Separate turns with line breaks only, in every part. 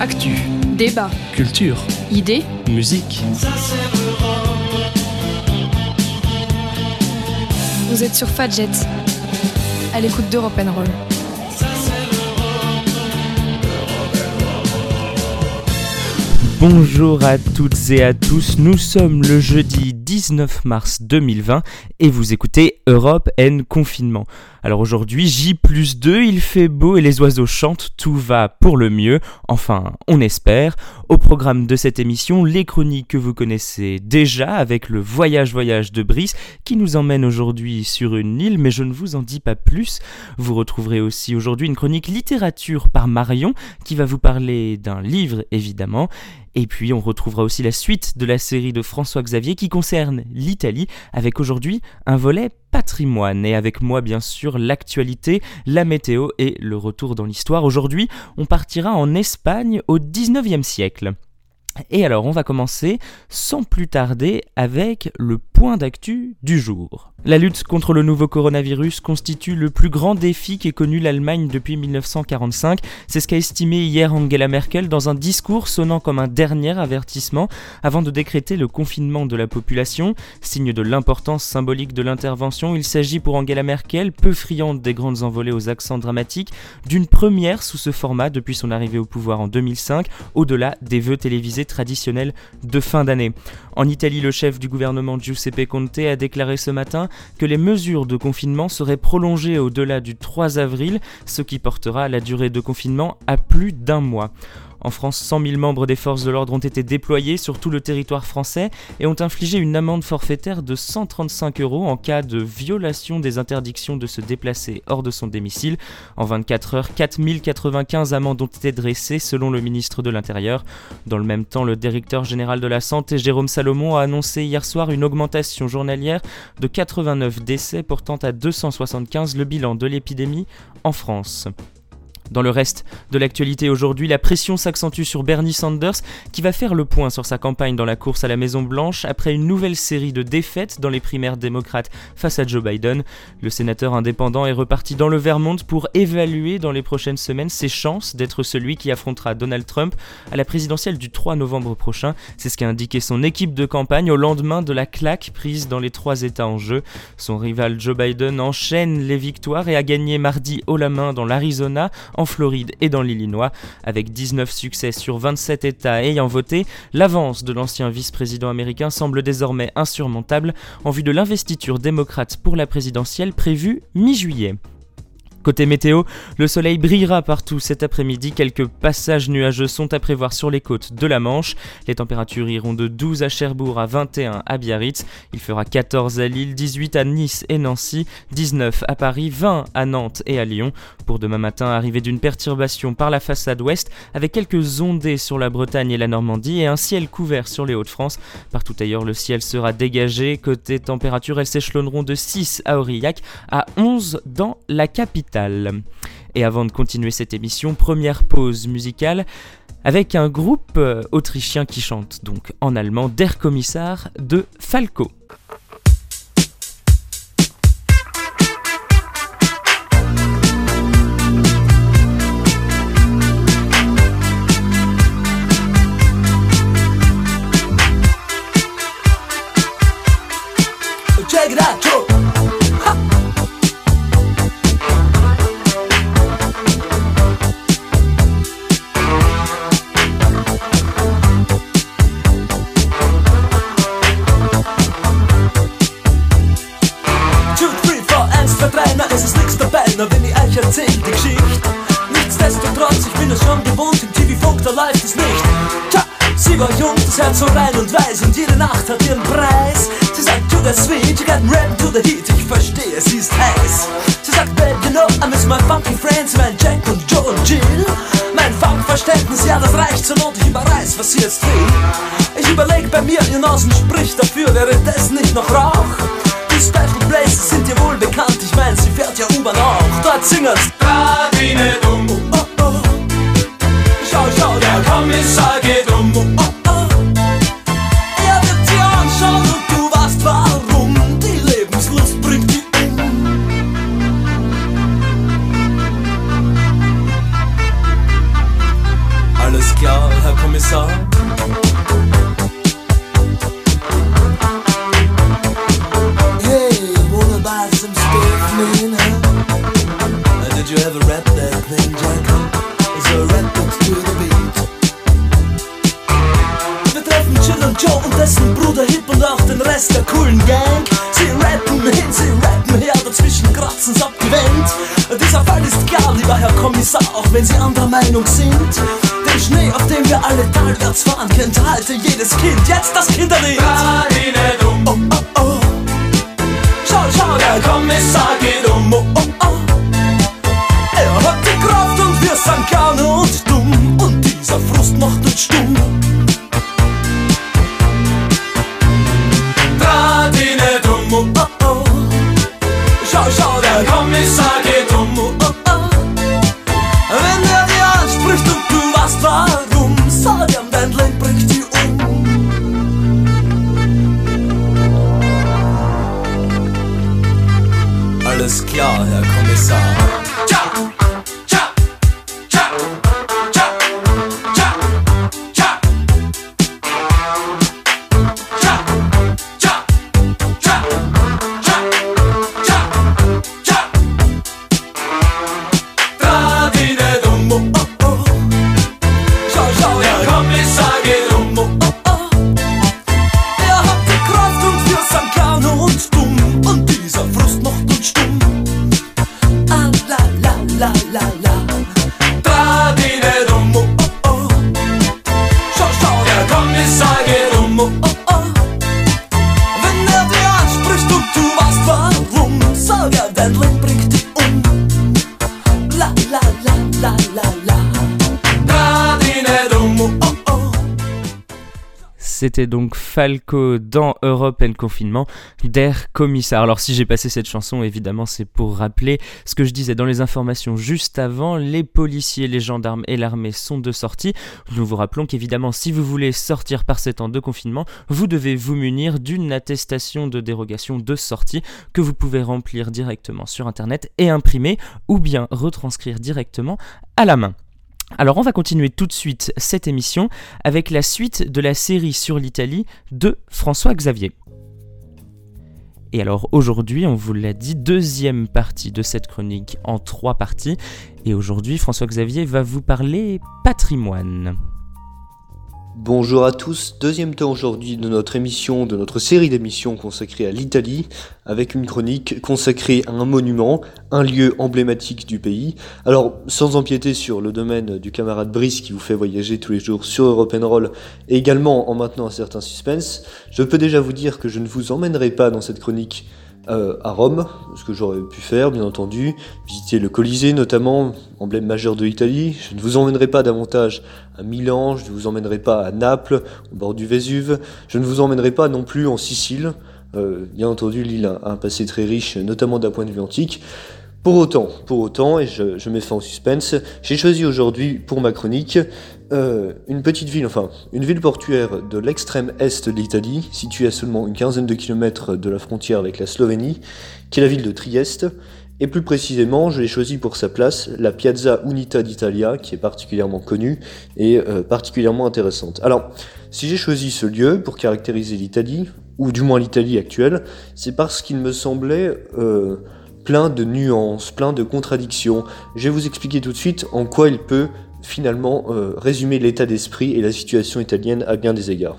Actu,
Débat,
culture,
idées,
musique.
vous êtes sur Fadjet, à l'écoute d'Europe Roll.
Bonjour à toutes et à tous, nous sommes le jeudi 19 mars 2020 et vous écoutez Europe N Confinement. Alors aujourd'hui, J plus 2, il fait beau et les oiseaux chantent, tout va pour le mieux, enfin on espère. Au programme de cette émission, les chroniques que vous connaissez déjà avec le voyage voyage de Brice qui nous emmène aujourd'hui sur une île, mais je ne vous en dis pas plus. Vous retrouverez aussi aujourd'hui une chronique littérature par Marion qui va vous parler d'un livre évidemment. Et puis on retrouvera aussi la suite de la série de François Xavier qui concerne l'Italie avec aujourd'hui un volet patrimoine et avec moi bien sûr l'actualité, la météo et le retour dans l'histoire. Aujourd'hui on partira en Espagne au 19e siècle. Et alors on va commencer sans plus tarder avec le point d'actu du jour. La lutte contre le nouveau coronavirus constitue le plus grand défi qu'ait connu l'Allemagne depuis 1945. C'est ce qu'a estimé hier Angela Merkel dans un discours sonnant comme un dernier avertissement avant de décréter le confinement de la population. Signe de l'importance symbolique de l'intervention, il s'agit pour Angela Merkel, peu friande des grandes envolées aux accents dramatiques, d'une première sous ce format depuis son arrivée au pouvoir en 2005, au-delà des vœux télévisés traditionnels de fin d'année. En Italie, le chef du gouvernement Giuseppe Conte a déclaré ce matin que les mesures de confinement seraient prolongées au-delà du 3 avril, ce qui portera la durée de confinement à plus d'un mois. En France, 100 000 membres des forces de l'ordre ont été déployés sur tout le territoire français et ont infligé une amende forfaitaire de 135 euros en cas de violation des interdictions de se déplacer hors de son domicile. En 24 heures, 4095 amendes ont été dressées selon le ministre de l'Intérieur. Dans le même temps, le directeur général de la Santé, Jérôme Salomon, a annoncé hier soir une augmentation journalière de 89 décès portant à 275 le bilan de l'épidémie en France. Dans le reste de l'actualité aujourd'hui, la pression s'accentue sur Bernie Sanders qui va faire le point sur sa campagne dans la course à la Maison Blanche après une nouvelle série de défaites dans les primaires démocrates face à Joe Biden. Le sénateur indépendant est reparti dans le Vermont pour évaluer dans les prochaines semaines ses chances d'être celui qui affrontera Donald Trump à la présidentielle du 3 novembre prochain. C'est ce qu'a indiqué son équipe de campagne au lendemain de la claque prise dans les trois États en jeu. Son rival Joe Biden enchaîne les victoires et a gagné mardi haut la main dans l'Arizona en Floride et dans l'Illinois. Avec 19 succès sur 27 États ayant voté, l'avance de l'ancien vice-président américain semble désormais insurmontable en vue de l'investiture démocrate pour la présidentielle prévue mi-juillet. Côté météo, le soleil brillera partout cet après-midi. Quelques passages nuageux sont à prévoir sur les côtes de la Manche. Les températures iront de 12 à Cherbourg à 21 à Biarritz. Il fera 14 à Lille, 18 à Nice et Nancy, 19 à Paris, 20 à Nantes et à Lyon. Pour demain matin, arrivée d'une perturbation par la façade ouest avec quelques ondées sur la Bretagne et la Normandie et un ciel couvert sur les Hauts-de-France. Partout ailleurs, le ciel sera dégagé. Côté température, elles s'échelonneront de 6 à Aurillac à 11 dans la capitale. Et avant de continuer cette émission, première pause musicale avec un groupe euh, autrichien qui chante donc en allemand Der Kommissar de Falco.
Singen's.
Radine dumm,
Oh, oh. Schau, schau,
der Kommissar geht um.
Oh, oh. Er wird dir anschauen und du weißt warum. Die Lebenslust bringt die um.
Alles klar,
Herr Kommissar? Dessen Bruder Hip und auch den Rest der coolen Gang. Sie rappen hin, sie rappen her, dazwischen kratzen's abgewendet. Dieser Fall ist klar, lieber Herr Kommissar, auch wenn Sie anderer Meinung sind. Den Schnee, auf dem wir alle talwärts fahren, kennt heute jedes Kind. Jetzt das Kinderlied. Oh, oh, oh. Schau, schau, der Kommissar geht um. Oh, oh, oh. Er hat die Kraft und wir sind gerne und dumm. Und dieser Frust macht uns stumm.
C'était donc Falco dans Europe and Confinement d'Air Commissar. Alors si j'ai passé cette chanson, évidemment c'est pour rappeler ce que je disais dans les informations juste avant. Les policiers, les gendarmes et l'armée sont de sortie. Nous vous rappelons qu'évidemment si vous voulez sortir par ces temps de confinement, vous devez vous munir d'une attestation de dérogation de sortie que vous pouvez remplir directement sur Internet et imprimer ou bien retranscrire directement à la main. Alors on va continuer tout de suite cette émission avec la suite de la série sur l'Italie de François Xavier. Et alors aujourd'hui, on vous l'a dit, deuxième partie de cette chronique en trois parties. Et aujourd'hui, François Xavier va vous parler patrimoine.
Bonjour à tous, deuxième temps aujourd'hui de notre émission, de notre série d'émissions consacrée à l'Italie, avec une chronique consacrée à un monument, un lieu emblématique du pays. Alors, sans empiéter sur le domaine du camarade Brice qui vous fait voyager tous les jours sur Europe Roll, et également en maintenant un certain suspense, je peux déjà vous dire que je ne vous emmènerai pas dans cette chronique euh, à Rome, ce que j'aurais pu faire, bien entendu, visiter le Colisée notamment, emblème majeur de l'Italie. Je ne vous emmènerai pas davantage à Milan, je ne vous emmènerai pas à Naples, au bord du Vésuve, je ne vous emmènerai pas non plus en Sicile. Euh, bien entendu, l'île a un passé très riche, notamment d'un point de vue antique. Pour autant, pour autant, et je, je mets fin au suspense, j'ai choisi aujourd'hui pour ma chronique euh, une petite ville, enfin une ville portuaire de l'extrême est de l'Italie, située à seulement une quinzaine de kilomètres de la frontière avec la Slovénie, qui est la ville de Trieste. Et plus précisément, je l'ai choisi pour sa place, la Piazza Unita d'Italia, qui est particulièrement connue et euh, particulièrement intéressante. Alors, si j'ai choisi ce lieu pour caractériser l'Italie, ou du moins l'Italie actuelle, c'est parce qu'il me semblait euh, plein de nuances, plein de contradictions. Je vais vous expliquer tout de suite en quoi il peut finalement euh, résumer l'état d'esprit et la situation italienne à bien des égards.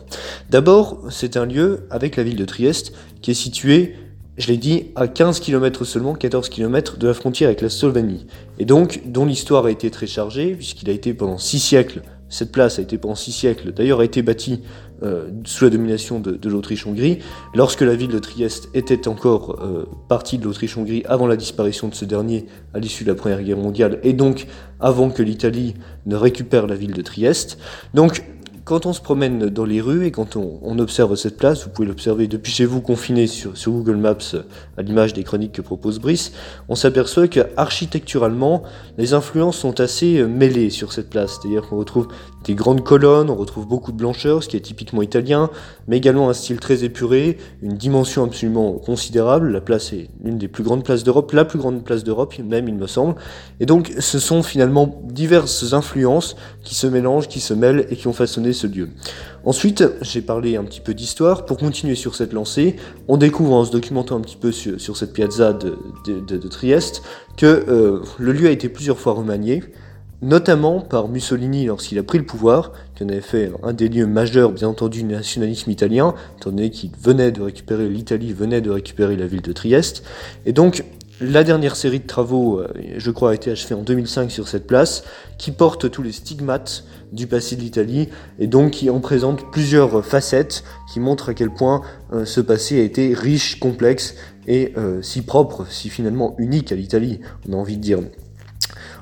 D'abord, c'est un lieu avec la ville de Trieste qui est situé, je l'ai dit, à 15 km seulement, 14 km de la frontière avec la Slovénie, et donc dont l'histoire a été très chargée, puisqu'il a été pendant 6 siècles, cette place a été pendant 6 siècles, d'ailleurs a été bâtie sous la domination de, l'Autriche-Hongrie, lorsque la ville de Trieste était encore euh, partie de l'Autriche-Hongrie avant la disparition de ce dernier à l'issue de la Première Guerre mondiale, et donc avant que l'Italie ne récupère la ville de Trieste. Donc, quand on se promène dans les rues et quand on, observe cette place, vous pouvez l'observer depuis chez vous confiné sur, Google Maps à l'image des chroniques que propose Brice, on s'aperçoit que architecturalement, les influences sont assez mêlées sur cette place. C'est-à-dire qu'on retrouve des grandes colonnes, on retrouve beaucoup de blancheur, ce qui est typiquement italien, mais également un style très épuré, une dimension absolument considérable. La place est l'une des plus grandes places d'Europe, la plus grande place d'Europe même il me semble. Et donc ce sont finalement diverses influences qui se mélangent, qui se mêlent et qui ont façonné ce lieu. Ensuite, j'ai parlé un petit peu d'histoire. Pour continuer sur cette lancée, on découvre en se documentant un petit peu sur, cette piazza de, Trieste que euh, le lieu a été plusieurs fois remanié notamment par Mussolini lorsqu'il a pris le pouvoir, qui en avait fait un des lieux majeurs, bien entendu, du nationalisme italien, étant donné qu'il venait de récupérer, l'Italie venait de récupérer la ville de Trieste. Et donc, la dernière série de travaux, euh, je crois, a été achevée en 2005 sur cette place, qui porte tous les stigmates du passé de l'Italie, et donc qui en présente plusieurs facettes, qui montrent à quel point euh, ce passé a été riche, complexe, et euh, si propre, si finalement unique à l'Italie, on a envie de dire.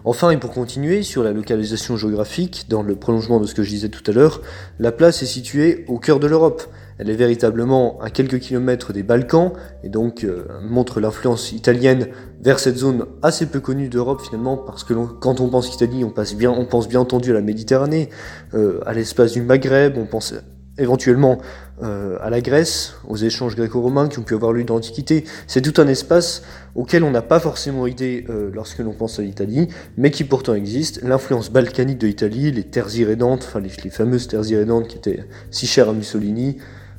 Enfin, et pour continuer sur la localisation géographique, dans le prolongement de ce que je disais tout à l'heure, la place est située au cœur de l'Europe. Elle est véritablement à quelques kilomètres des Balkans, et donc euh, montre l'influence italienne vers cette zone assez peu connue d'Europe finalement, parce que quand on pense Italie, on, passe bien, on pense bien entendu à la Méditerranée, euh, à l'espace du Maghreb, on pense éventuellement euh, à la Grèce, aux échanges gréco-romains qui ont pu avoir lieu dans l'Antiquité. C'est tout un espace auquel on n'a pas forcément idée euh, lorsque l'on pense à l'Italie, mais qui pourtant existe. L'influence balkanique de l'Italie, les terres irrédentes, enfin les, fameuses terres irrédentes qui étaient si chères à Mussolini,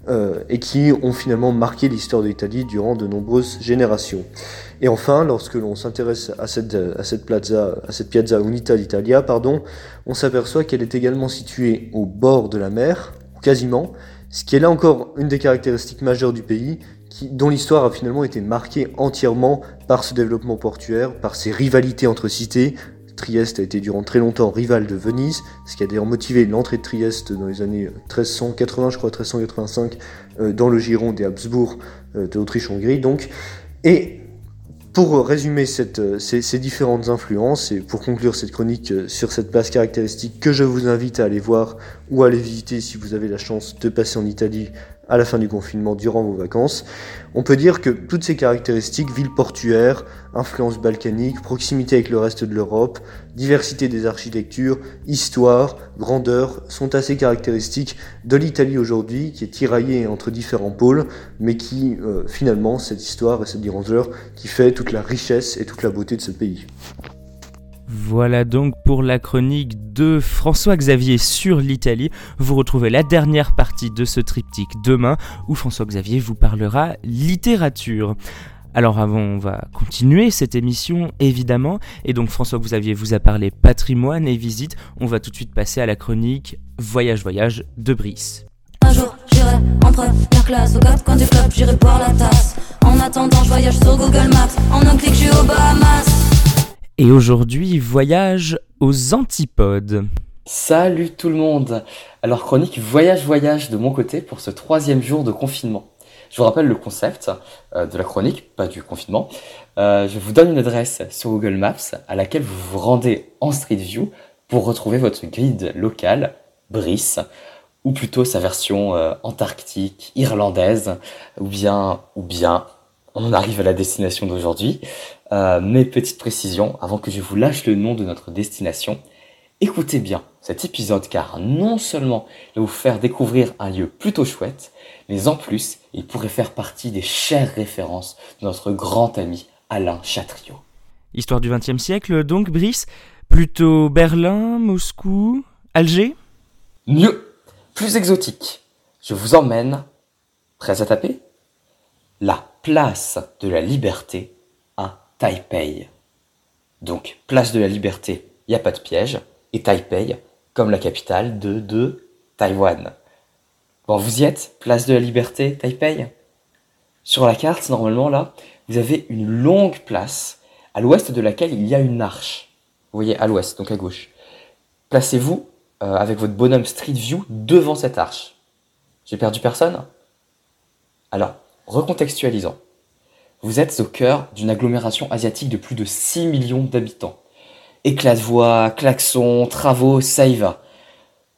euh, et qui ont finalement marqué l'histoire de l'Italie durant de nombreuses générations. Et enfin, lorsque l'on s'intéresse à cette, à cette plaza, à cette piazza Unita d'Italia, pardon, on s'aperçoit qu'elle est également située au bord de la mer, quasiment, ce qui est là encore une des caractéristiques majeures du pays, dont l'histoire a finalement été marquée entièrement par ce développement portuaire, par ces rivalités entre cités. Trieste a été durant très longtemps rival de Venise, ce qui a d'ailleurs motivé l'entrée de Trieste dans les années 1380, je crois 1385, euh, dans le giron des Habsbourg euh, d'Autriche-Hongrie. Donc, et pour résumer cette, ces, ces, différentes influences et pour conclure cette chronique euh, sur cette place caractéristique que je vous invite à aller voir ou à aller visiter si vous avez la chance de passer en Italie à la fin du confinement durant vos vacances. On peut dire que toutes ces caractéristiques, ville portuaire, influence balkanique, proximité avec le reste de l'Europe, diversité des architectures, histoire, grandeur, sont assez caractéristiques de l'Italie aujourd'hui, qui est tiraillée entre différents pôles, mais qui, euh, finalement, cette histoire et cette grandeur, qui fait toute la richesse et toute la beauté de ce pays.
Voilà donc pour la chronique de François-Xavier sur l'Italie. Vous retrouvez la dernière partie de ce triptyque demain où François-Xavier vous parlera littérature. Alors avant, on va continuer cette émission évidemment. Et donc François-Xavier vous a parlé patrimoine et visite. On va tout de suite passer à la chronique Voyage Voyage de Brice.
Un jour, j'irai en première classe au du club, j'irai boire la tasse. En attendant, voyage sur Google Maps. En je suis.
Et aujourd'hui, voyage aux antipodes.
Salut tout le monde Alors chronique voyage voyage de mon côté pour ce troisième jour de confinement. Je vous rappelle le concept euh, de la chronique, pas du confinement. Euh, je vous donne une adresse sur Google Maps à laquelle vous vous rendez en Street View pour retrouver votre guide local, Brice, ou plutôt sa version euh, antarctique, irlandaise, ou bien, ou bien, on arrive à la destination d'aujourd'hui. Euh, mes petites précisions avant que je vous lâche le nom de notre destination. Écoutez bien cet épisode car non seulement il va vous faire découvrir un lieu plutôt chouette, mais en plus il pourrait faire partie des chères références de notre grand ami Alain Chatriot.
Histoire du XXe siècle donc, Brice Plutôt Berlin, Moscou, Alger?
Mieux, plus exotique. Je vous emmène, prêt à taper? La place de la liberté Taipei. Donc, place de la liberté, il n'y a pas de piège, et Taipei, comme la capitale de, Taïwan. Bon, vous y êtes, place de la liberté, Taipei? Sur la carte, normalement, là, vous avez une longue place, à l'ouest de laquelle il y a une arche. Vous voyez, à l'ouest, donc à gauche. Placez-vous euh, avec votre bonhomme Street View devant cette arche. J'ai perdu personne? Alors, recontextualisons. Vous êtes au cœur d'une agglomération asiatique de plus de 6 millions d'habitants. Éclats de voix, klaxons, travaux, ça y va.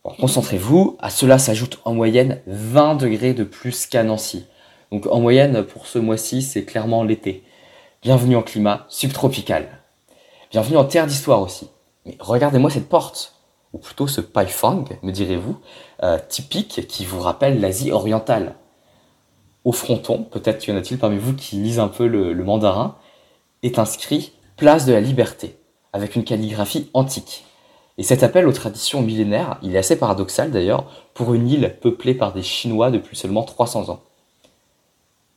Concentrez-vous, à cela s'ajoute en moyenne 20 degrés de plus qu'à Nancy. Donc en moyenne pour ce mois-ci, c'est clairement l'été. Bienvenue en climat subtropical. Bienvenue en terre d'histoire aussi. Mais regardez-moi cette porte, ou plutôt ce paifang, me direz-vous, euh, typique qui vous rappelle l'Asie orientale. Au fronton, peut-être y en a-t-il parmi vous qui lisent un peu le, mandarin, est inscrit Place de la Liberté, avec une calligraphie antique. Et cet appel aux traditions millénaires, il est assez paradoxal d'ailleurs, pour une île peuplée par des Chinois depuis seulement 300 ans.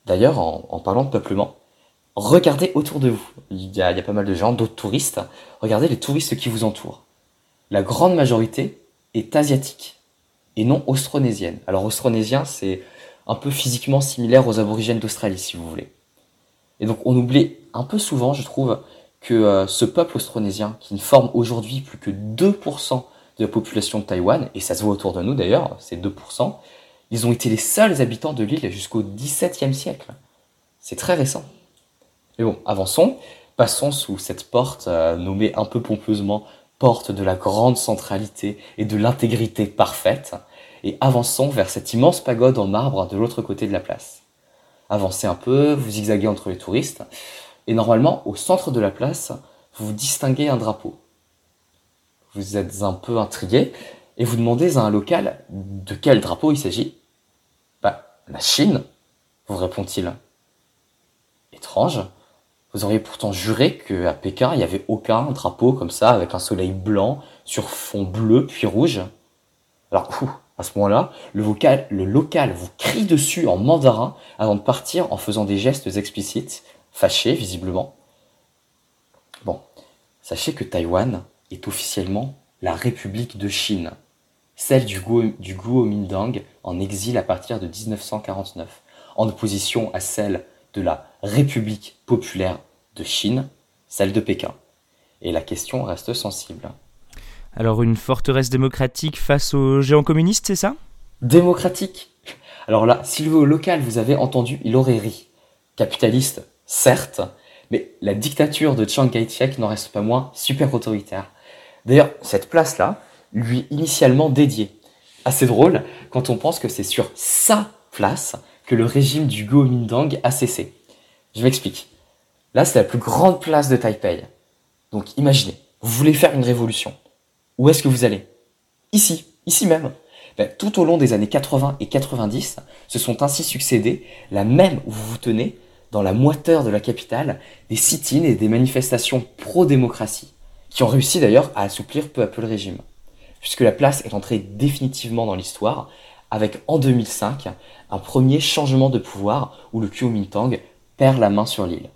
D'ailleurs, en, parlant de peuplement, regardez autour de vous. Y a, il y a pas mal de gens, d'autres touristes. Regardez les touristes qui vous entourent. La grande majorité est asiatique et non austronésienne. Alors austronésien, c'est un peu physiquement similaire aux aborigènes d'Australie, si vous voulez. Et donc on oublie un peu souvent, je trouve, que euh, ce peuple austronésien, qui ne forme aujourd'hui plus que 2% de la population de Taïwan, et ça se voit autour de nous d'ailleurs, c'est 2%, ils ont été les seuls habitants de l'île jusqu'au XVIIe siècle. C'est très récent. Mais bon, avançons, passons sous cette porte euh, nommée un peu pompeusement porte de la grande centralité et de l'intégrité parfaite, et avançons vers cette immense pagode en marbre de l'autre côté de la place. Avancez un peu, vous zigzaguez entre les touristes, et normalement, au centre de la place, vous distinguez un drapeau. Vous êtes un peu intrigué et vous demandez à un local de quel drapeau il s'agit. Bah, la Chine, vous répond-il. Étrange. Vous auriez pourtant juré qu'à Pékin, il n'y avait aucun drapeau comme ça, avec un soleil blanc sur fond bleu puis rouge. Alors, à ce moment-là, le, local vous crie dessus en mandarin avant de partir en faisant des gestes explicites fâché visiblement. Bon, sachez que Taïwan est officiellement la République de Chine, celle du, Kuomintang en exil à partir de 1949, en opposition à celle de la République populaire de Chine, celle de Pékin. Et la question reste sensible.
Alors une forteresse démocratique face aux géants communistes, c'est ça?
Démocratique? Alors là, si le local vous avez entendu, il aurait ri. Capitaliste, certes, mais la dictature de Chiang Kai-shek n'en reste pas moins super autoritaire. D'ailleurs, cette place-là lui initialement dédiée. Assez drôle quand on pense que c'est sur sa place que le régime du Kuomintang a cessé. Je m'explique. Là, c'est la plus grande place de Taipei. Donc imaginez, vous voulez faire une révolution. Où est-ce que vous allez? Ici, ici même. Ben, tout au long des années 80 et 90, se sont ainsi succédés la même où vous vous tenez dans la moiteur de la capitale, des sit-ins et des manifestations pro-démocratie, qui ont réussi d'ailleurs à assouplir peu à peu le régime, puisque la place est entrée définitivement dans l'histoire, avec en 2005 un premier changement de pouvoir où le Kuomintang perd la main sur l'île.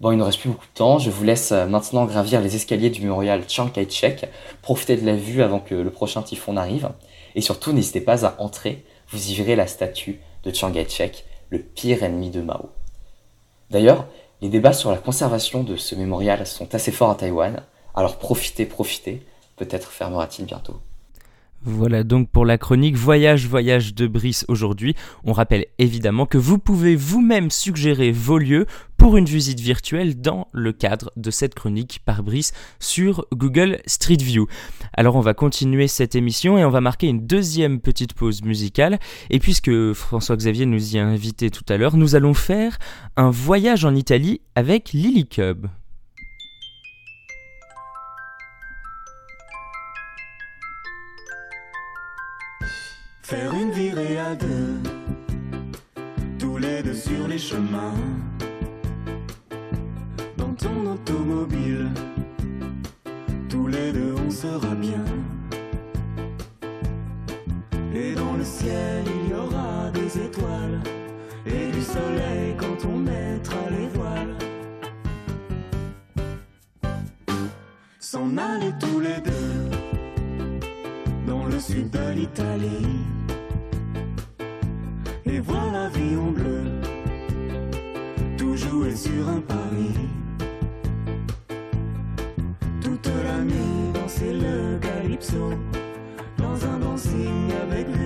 Bon, il ne reste plus beaucoup de temps, je vous laisse maintenant gravir les escaliers du mémorial Chiang Kai-shek, profiter de la vue avant que le prochain typhon n'arrive, et surtout n'hésitez pas à entrer, vous y verrez la statue de Chiang Kai-shek, le pire ennemi de Mao. D'ailleurs, les débats sur la conservation de ce mémorial sont assez forts à Taïwan, alors profitez, profitez, peut-être fermera-t-il bientôt.
Voilà donc pour la chronique Voyage Voyage de Brice aujourd'hui. On rappelle évidemment que vous pouvez vous-même suggérer vos lieux pour une visite virtuelle dans le cadre de cette chronique par Brice sur Google Street View. Alors on va continuer cette émission et on va marquer une deuxième petite pause musicale. Et puisque François-Xavier nous y a invité tout à l'heure, nous allons faire un voyage en Italie avec Lily Cub.
Faire une virée à deux, tous les deux sur les chemins. Ton automobile, tous les deux on sera bien. Et dans le ciel il y aura des étoiles et du soleil quand on mettra les voiles. S'en aller tous les deux dans le sud de l'Italie et voir la vie en bleu, tout jouer sur un pari. Toute la nuit danser le calypso, dans un dancing avec vue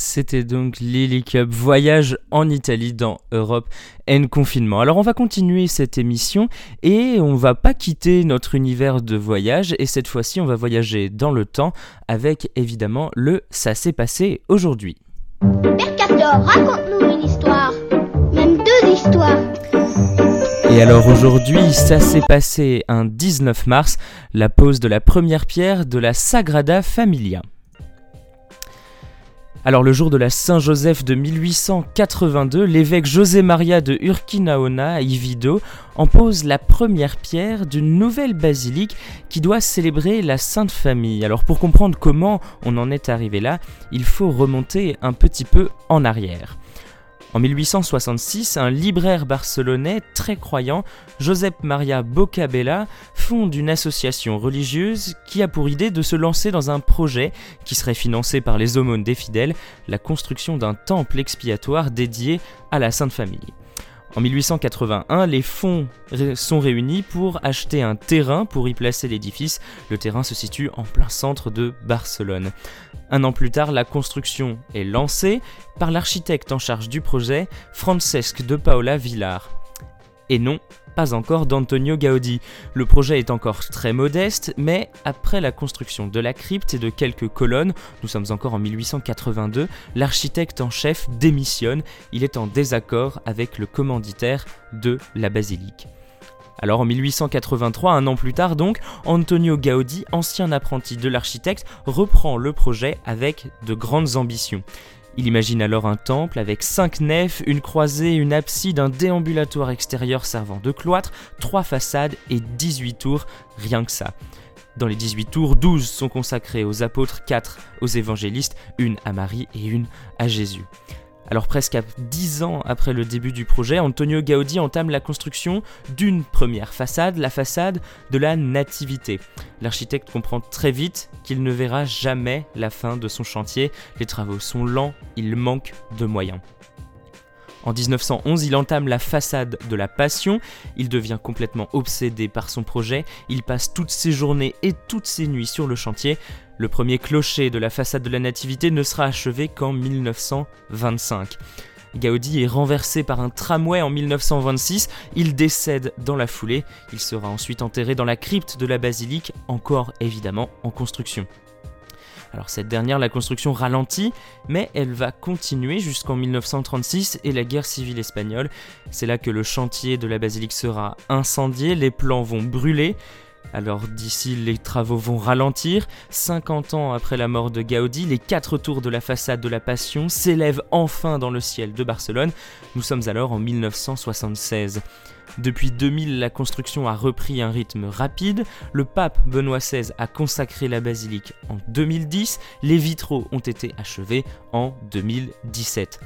C'était donc Lily Cup Voyage en Italie dans Europe and Confinement. Alors on va continuer cette émission et on va pas quitter notre univers de voyage et cette fois-ci on va voyager dans le temps avec évidemment le Ça s'est passé aujourd'hui.
Père Castor, raconte-nous une histoire. Même deux histoires.
Et alors aujourd'hui, ça s'est passé un 19 mars, la pose de la première pierre de la Sagrada Familia. Alors le jour de la Saint-Joseph de 1882, l'évêque José Maria de Urquinaona Ivido en pose la première pierre d'une nouvelle basilique qui doit célébrer la Sainte Famille. Alors pour comprendre comment on en est arrivé là, il faut remonter un petit peu en arrière. En 1866, un libraire barcelonais très croyant, Josep Maria Bocabella, fonde une association religieuse qui a pour idée de se lancer dans un projet qui serait financé par les aumônes des fidèles, la construction d'un temple expiatoire dédié à la Sainte Famille. En 1881, les fonds sont réunis pour acheter un terrain pour y placer l'édifice. Le terrain se situe en plein centre de Barcelone. Un an plus tard, la construction est lancée par l'architecte en charge du projet, Francesc de Paula Villar. Et non, pas encore d'Antonio Gaudi. Le projet est encore très modeste, mais après la construction de la crypte et de quelques colonnes, nous sommes encore en 1882, l'architecte en chef démissionne, il est en désaccord avec le commanditaire de la basilique. Alors en 1883, un an plus tard donc, Antonio Gaudi, ancien apprenti de l'architecte, reprend le projet avec de grandes ambitions. Il imagine alors un temple avec cinq nefs, une croisée, une abside, un déambulatoire extérieur servant de cloître, trois façades et 18 tours, rien que ça. Dans les 18 tours, 12 sont consacrées aux apôtres, 4 aux évangélistes, une à Marie et une à Jésus. Alors presque à 10 ans après le début du projet, Antonio Gaudi entame la construction d'une première façade, la façade de la Nativité. L'architecte comprend très vite qu'il ne verra jamais la fin de son chantier, les travaux sont lents, il manque de moyens. En 1911, il entame la façade de la Passion, il devient complètement obsédé par son projet, il passe toutes ses journées et toutes ses nuits sur le chantier. Le premier clocher de la façade de la Nativité ne sera achevé qu'en 1925. Gaudi est renversé par un tramway en 1926, il décède dans la foulée, il sera ensuite enterré dans la crypte de la basilique, encore évidemment en construction. Alors cette dernière, la construction ralentit, mais elle va continuer jusqu'en 1936 et la guerre civile espagnole. C'est là que le chantier de la basilique sera incendié, les plans vont brûler. Alors d'ici, les travaux vont ralentir. 50 ans après la mort de Gaudi, les quatre tours de la façade de la Passion s'élèvent enfin dans le ciel de Barcelone. Nous sommes alors en 1976. Depuis 2000, la construction a repris un rythme rapide. Le pape Benoît XVI a consacré la basilique en 2010. Les vitraux ont été achevés en 2017.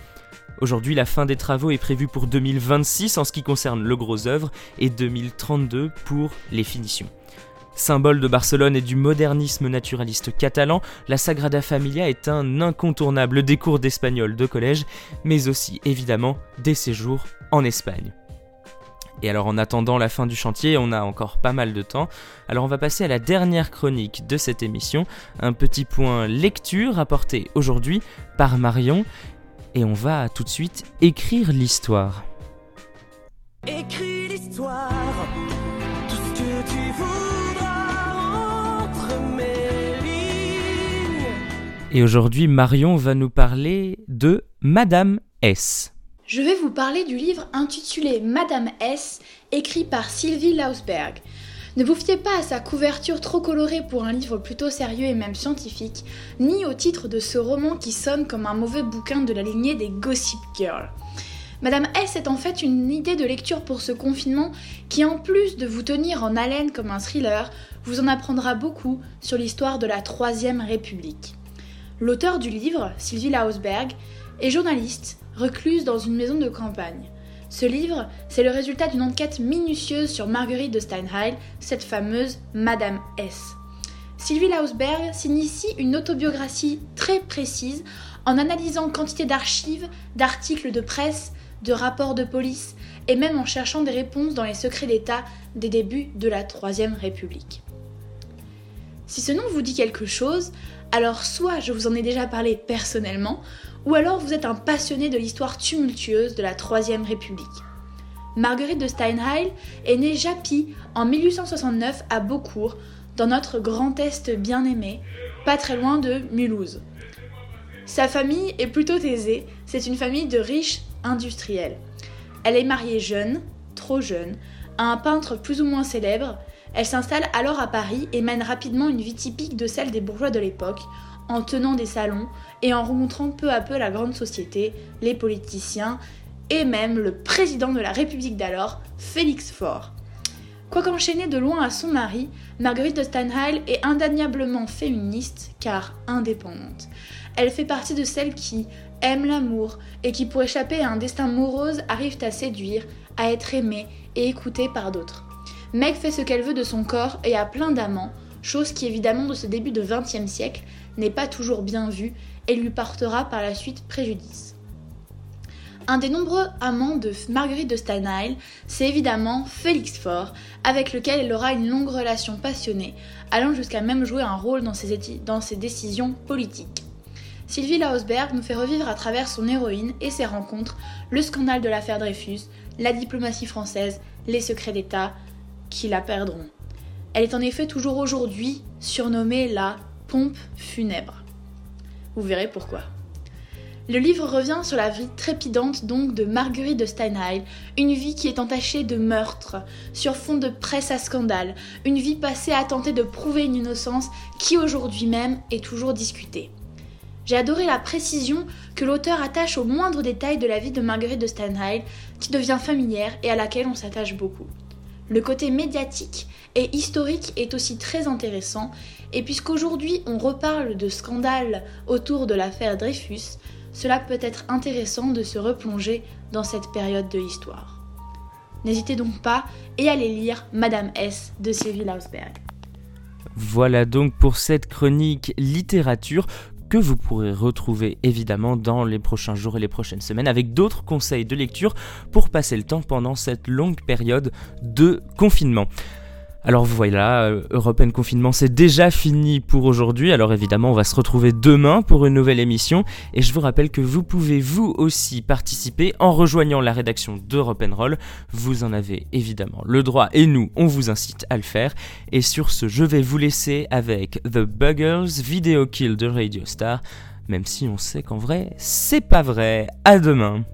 Aujourd'hui, la fin des travaux est prévue pour 2026 en ce qui concerne le gros œuvre et 2032 pour les finitions. Symbole de Barcelone et du modernisme naturaliste catalan, la Sagrada Familia est un incontournable des cours d'espagnol de collège, mais aussi évidemment des séjours en Espagne. Et alors en attendant la fin du chantier, on a encore pas mal de temps. Alors on va passer à la dernière chronique de cette émission, un petit point lecture apporté aujourd'hui par Marion. Et on va tout de suite écrire l'histoire.
Écris l'histoire, tout ce que tu voudras entre mes lignes.
Et aujourd'hui, Marion va nous parler de Madame S.
Je vais vous parler du livre intitulé Madame S, écrit par Sylvie Lausberg. Ne vous fiez pas à sa couverture trop colorée pour un livre plutôt sérieux et même scientifique, ni au titre de ce roman qui sonne comme un mauvais bouquin de la lignée des Gossip Girl. Madame S est en fait une idée de lecture pour ce confinement qui, en plus de vous tenir en haleine comme un thriller, vous en apprendra beaucoup sur l'histoire de la Troisième République. L'auteur du livre, Sylvie Lausberg, est journaliste, recluse dans une maison de campagne. Ce livre, c'est le résultat d'une enquête minutieuse sur Marguerite de Steinheil, cette fameuse Madame S. Sylvie Lausberg s'initie une autobiographie très précise en analysant quantité d'archives, d'articles de presse, de rapports de police et même en cherchant des réponses dans les secrets d'État des débuts de la Troisième République. Si ce nom vous dit quelque chose, alors soit je vous en ai déjà parlé personnellement, ou alors vous êtes un passionné de l'histoire tumultueuse de la Troisième République. Marguerite de Steinheil est née Japy en 1869 à Beaucourt, dans notre Grand Est bien-aimé, pas très loin de Mulhouse. Sa famille est plutôt aisée, c'est une famille de riches industriels. Elle est mariée jeune, trop jeune, à un peintre plus ou moins célèbre. Elle s'installe alors à Paris et mène rapidement une vie typique de celle des bourgeois de l'époque, en tenant des salons et en rencontrant peu à peu la grande société, les politiciens et même le président de la République d'alors, Félix Faure. Quoique enchaînée de loin à son mari, Marguerite de Steinheil est indéniablement féministe car indépendante. Elle fait partie de celles qui aiment l'amour et qui, pour échapper à un destin morose, arrivent à séduire, à être aimées et écoutées par d'autres. Meg fait ce qu'elle veut de son corps et a plein d'amants, chose qui évidemment de ce début de XXe siècle n'est pas toujours bien vue et lui portera par la suite préjudice. Un des nombreux amants de Marguerite de Steinheil, c'est évidemment Félix Faure, avec lequel elle aura une longue relation passionnée, allant jusqu'à même jouer un rôle dans ses décisions politiques. Sylvie Lausberg nous fait revivre à travers son héroïne et ses rencontres le scandale de l'affaire Dreyfus, la diplomatie française, les secrets d'État qui la perdront. Elle est en effet toujours aujourd'hui surnommée la pompe funèbre. Vous verrez pourquoi. Le livre revient sur la vie trépidante donc de Marguerite de Steinheil, une vie qui est entachée de meurtres, sur fond de presse à scandale, une vie passée à tenter de prouver une innocence qui aujourd'hui même est toujours discutée. J'ai adoré la précision que l'auteur attache aux moindres détails de la vie de Marguerite de Steinheil, qui devient familière et à laquelle on s'attache beaucoup. Le côté médiatique et historique est aussi très intéressant, et puisqu'aujourd'hui on reparle de scandales autour de l'affaire Dreyfus, cela peut être intéressant de se replonger dans cette période de l'histoire. N'hésitez donc pas et allez lire Madame S de Sylvie Lausberg.
Voilà donc pour cette chronique littérature que vous pourrez retrouver évidemment dans les prochains jours et les prochaines semaines avec d'autres conseils de lecture pour passer le temps pendant cette longue période de confinement. Alors voilà, euh, European Confinement c'est déjà fini pour aujourd'hui, alors évidemment on va se retrouver demain pour une nouvelle émission, et je vous rappelle que vous pouvez vous aussi participer en rejoignant la rédaction d'Europe Roll, vous en avez évidemment le droit, et nous on vous incite à le faire, et sur ce je vais vous laisser avec The Buggers, Video Kill de Radio Star, même si on sait qu'en vrai c'est pas vrai, à demain